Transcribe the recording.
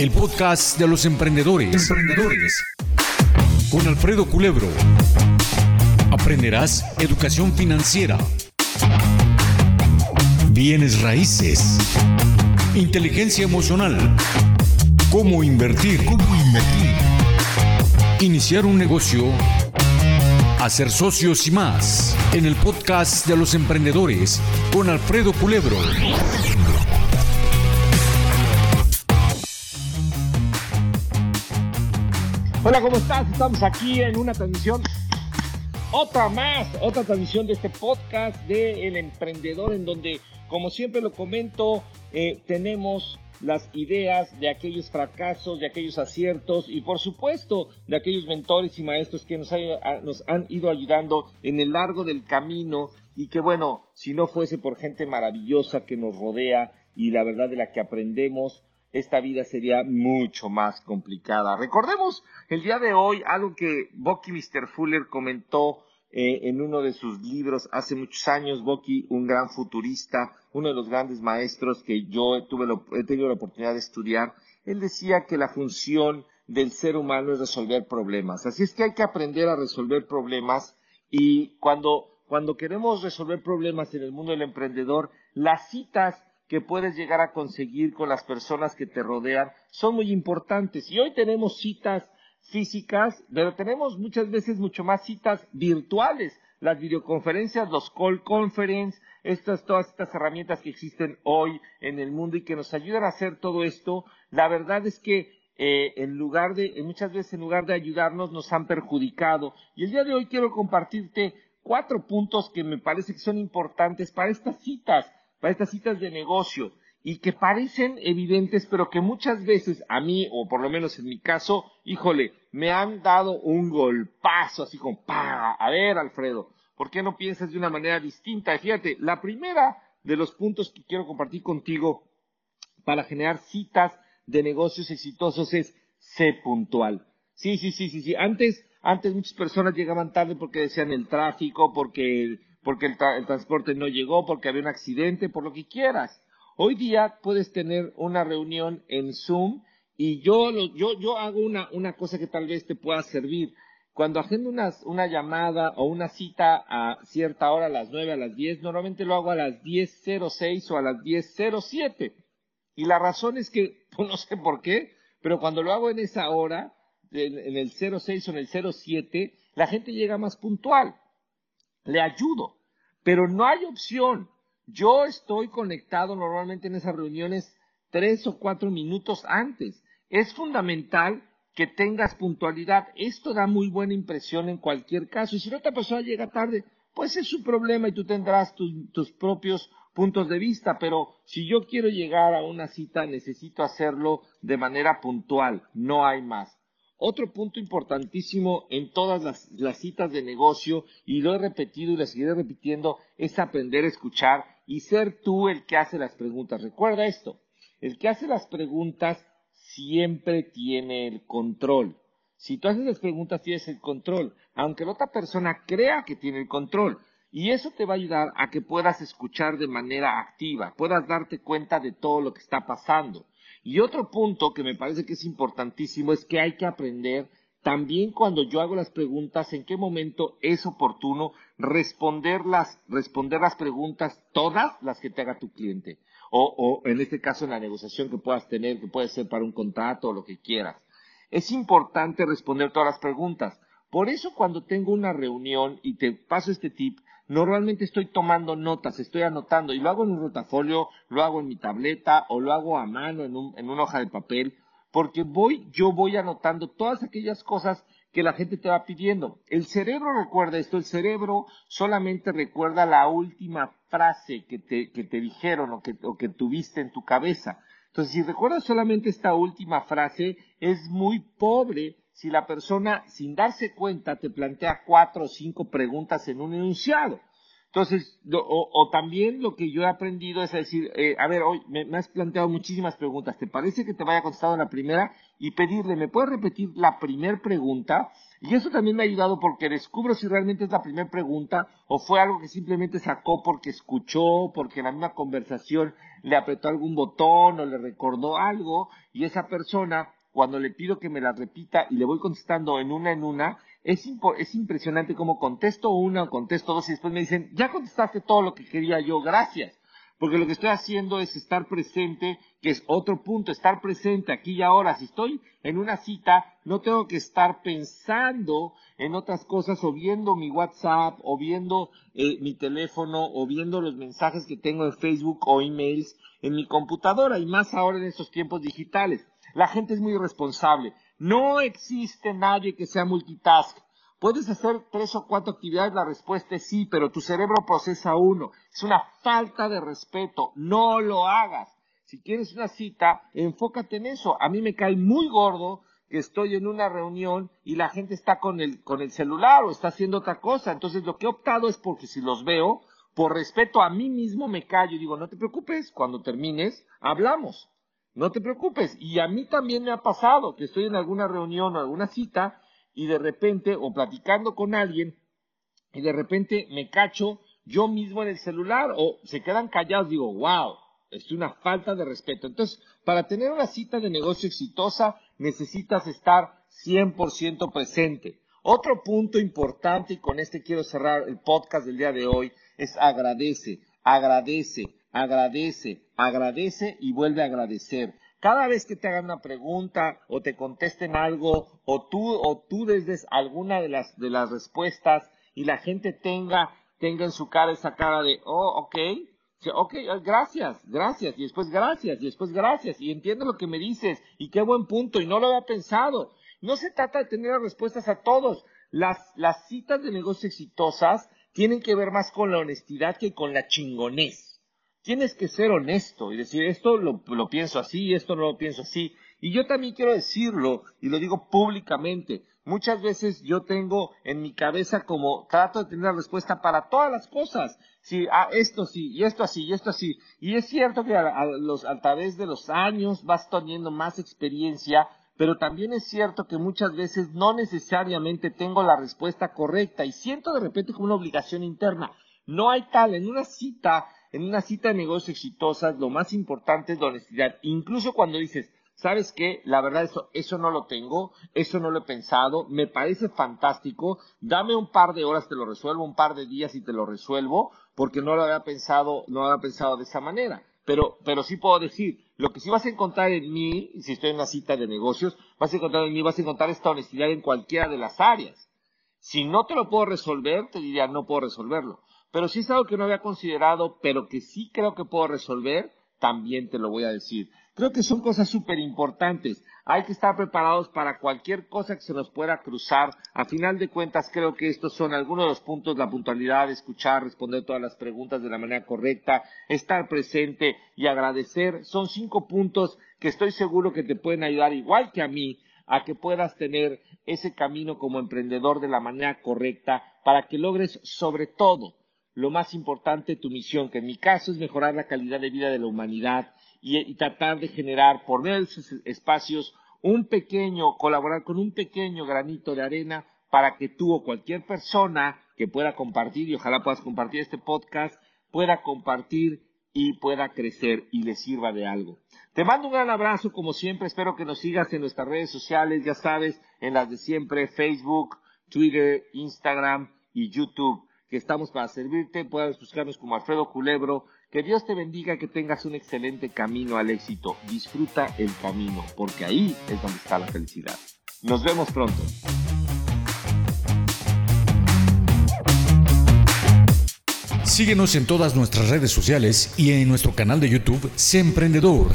el podcast de los emprendedores. Emprendedores. Con Alfredo Culebro. Aprenderás educación financiera, bienes raíces, inteligencia emocional, cómo invertir, cómo invertir, iniciar un negocio, hacer socios y más en el podcast de los emprendedores con Alfredo Culebro. Hola, ¿cómo estás? Estamos aquí en una transmisión, otra más, otra transmisión de este podcast de El Emprendedor, en donde, como siempre lo comento, eh, tenemos las ideas de aquellos fracasos, de aquellos aciertos y por supuesto de aquellos mentores y maestros que nos, nos han ido ayudando en el largo del camino y que bueno, si no fuese por gente maravillosa que nos rodea y la verdad de la que aprendemos, esta vida sería mucho más complicada. Recordemos el día de hoy algo que Bucky Mr. Fuller comentó eh, en uno de sus libros hace muchos años. Bucky, un gran futurista, uno de los grandes maestros que yo tuve he tenido la oportunidad de estudiar, él decía que la función del ser humano es resolver problemas. Así es que hay que aprender a resolver problemas y cuando, cuando queremos resolver problemas en el mundo del emprendedor, las citas que puedes llegar a conseguir con las personas que te rodean son muy importantes. Y hoy tenemos citas físicas, pero tenemos muchas veces mucho más citas virtuales. Las videoconferencias, los call conference, estas, todas estas herramientas que existen hoy en el mundo y que nos ayudan a hacer todo esto, la verdad es que eh, en lugar de, muchas veces en lugar de ayudarnos, nos han perjudicado. Y el día de hoy quiero compartirte cuatro puntos que me parece que son importantes para estas citas para estas citas de negocio y que parecen evidentes, pero que muchas veces a mí, o por lo menos en mi caso, híjole, me han dado un golpazo, así como, pa, a ver, Alfredo, ¿por qué no piensas de una manera distinta? Y fíjate, la primera de los puntos que quiero compartir contigo para generar citas de negocios exitosos es sé puntual. Sí, sí, sí, sí, sí. Antes, antes muchas personas llegaban tarde porque decían el tráfico, porque porque el, transporte no llegó, porque había un accidente, por lo que quieras. Hoy día puedes tener una reunión en Zoom y yo, yo, yo hago una, una cosa que tal vez te pueda servir. Cuando agendo una, una llamada o una cita a cierta hora, a las 9, a las 10, normalmente lo hago a las 10.06 o a las 10.07. Y la razón es que, pues no sé por qué, pero cuando lo hago en esa hora, en, en el 06 o en el 07, la gente llega más puntual le ayudo, pero no hay opción. Yo estoy conectado normalmente en esas reuniones tres o cuatro minutos antes. Es fundamental que tengas puntualidad. Esto da muy buena impresión en cualquier caso. Y si otra persona llega tarde, pues es su problema y tú tendrás tus propios puntos de vista. Pero si yo quiero llegar a una cita, necesito hacerlo de manera puntual. No hay más. Otro punto importantísimo en todas las, citas de negocio, y lo he repetido y lo seguiré repitiendo, es aprender a escuchar y ser tú el que hace las preguntas. Recuerda esto, el que hace las preguntas siempre tiene el control. Si tú haces las preguntas, tienes el control, aunque la otra persona crea que tiene el control. Y eso te va a ayudar a que puedas escuchar de manera activa, puedas darte cuenta de todo lo que está pasando. Y otro punto que me parece que es importantísimo es que hay que aprender también cuando yo hago las preguntas, en qué momento es oportuno responder las, responder las preguntas, todas las que te haga tu cliente. O, o en este caso en la negociación que puedas tener, que puede ser para un contrato o lo que quieras. Es importante responder todas las preguntas. Por eso cuando tengo una reunión y te paso este tip, normalmente estoy tomando notas, estoy anotando y lo hago en un rotafolio, lo hago en mi tableta o lo hago a mano en, un, en una hoja de papel, porque voy, yo voy anotando todas aquellas cosas que la gente te va pidiendo. El cerebro recuerda esto, el cerebro solamente recuerda la última frase que te, que te dijeron o que, o que tuviste en tu cabeza. Entonces, si recuerdas solamente esta última frase, es muy pobre si la persona, sin darse cuenta, te plantea cuatro o cinco preguntas en un enunciado. Entonces, o, también lo que yo he aprendido es decir, eh, a ver, hoy me, has planteado muchísimas preguntas, ¿te parece que te vaya contestado la primera? Y pedirle, ¿me puedes repetir la primera pregunta? Y eso también me ha ayudado porque descubro si realmente es la primera pregunta o fue algo que simplemente sacó porque escuchó, porque en la misma conversación le apretó algún botón o le recordó algo y esa persona, cuando le pido que me la repita y le voy contestando en una en una, es, es impresionante cómo contesto una o contesto dos y después me dicen, ya contestaste todo lo que quería yo, gracias. Porque lo que estoy haciendo es estar presente, que es otro punto, estar presente aquí y ahora. Si estoy en una cita, no tengo que estar pensando en otras cosas o viendo mi WhatsApp o viendo eh, mi teléfono o viendo los mensajes que tengo en Facebook o emails en mi computadora y más ahora en estos tiempos digitales. La gente es muy irresponsable. No existe nadie que sea multitask. Puedes hacer tres o cuatro actividades, la respuesta es sí, pero tu cerebro procesa uno. Es una falta de respeto. No lo hagas. Si quieres una cita, enfócate en eso. A mí me cae muy gordo que estoy en una reunión y la gente está con el, con el celular o está haciendo otra cosa. Entonces lo que he optado es porque si los veo, por respeto a mí mismo me callo y digo, no te preocupes, cuando termines, hablamos. No te preocupes. Y a mí también me ha pasado que estoy en alguna reunión o alguna cita y de repente, o platicando con alguien, y de repente me cacho yo mismo en el celular o se quedan callados, digo, wow, es una falta de respeto. Entonces, para tener una cita de negocio exitosa, necesitas estar 100% presente. Otro punto importante, y con este quiero cerrar el podcast del día de hoy, es agradece, agradece agradece, agradece y vuelve a agradecer. Cada vez que te hagan una pregunta o te contesten algo o tú o tú desde alguna de las de las respuestas y la gente tenga tenga en su cara esa cara de oh ok ok gracias gracias y después gracias y después gracias y entiendo lo que me dices y qué buen punto y no lo había pensado no se trata de tener respuestas a todos. Las las citas de negocios exitosas tienen que ver más con la honestidad que con la chingonés tienes que ser honesto y decir esto lo, pienso así, esto no lo pienso así. Y yo también quiero decirlo, y lo digo públicamente, muchas veces yo tengo en mi cabeza como trato de tener la respuesta para todas las cosas. Sí, ah, esto sí, y esto así, y esto así. Y es cierto que a, los, a través de los años vas teniendo más experiencia, pero también es cierto que muchas veces no necesariamente tengo la respuesta correcta y siento de repente como una obligación interna. No hay tal, en una cita en una cita de negocios exitosas, lo más importante es la honestidad. Incluso cuando dices, ¿sabes qué? La verdad, eso, eso no lo tengo, eso no lo he pensado, me parece fantástico, dame un par de horas, te lo resuelvo, un par de días y te lo resuelvo, porque no lo había pensado, no lo había pensado de esa manera. Pero, pero sí puedo decir, lo que sí vas a encontrar en mí, si estoy en una cita de negocios, vas a encontrar en mí, vas a encontrar esta honestidad en cualquiera de las áreas. Si no te lo puedo resolver, te diría, no puedo resolverlo. Pero si es algo que no había considerado, pero que sí creo que puedo resolver, también te lo voy a decir. Creo que son cosas súper importantes. Hay que estar preparados para cualquier cosa que se nos pueda cruzar. A final de cuentas, creo que estos son algunos de los puntos, la puntualidad, escuchar, responder todas las preguntas de la manera correcta, estar presente y agradecer. Son cinco puntos que estoy seguro que te pueden ayudar, igual que a mí, a que puedas tener ese camino como emprendedor de la manera correcta para que logres sobre todo lo más importante, tu misión, que en mi caso es mejorar la calidad de vida de la humanidad y, tratar de generar por medio de esos espacios un pequeño, colaborar con un pequeño granito de arena para que tú o cualquier persona que pueda compartir, y ojalá puedas compartir este podcast, pueda compartir y pueda crecer y le sirva de algo. Te mando un gran abrazo, como siempre, espero que nos sigas en nuestras redes sociales, ya sabes, en las de siempre, Facebook, Twitter, Instagram y YouTube que estamos para servirte. Puedes buscarnos como Alfredo Culebro. Que Dios te bendiga, que tengas un excelente camino al éxito. Disfruta el camino, porque ahí es donde está la felicidad. Nos vemos pronto. Síguenos en todas nuestras redes sociales y en nuestro canal de YouTube, Sé Emprendedor.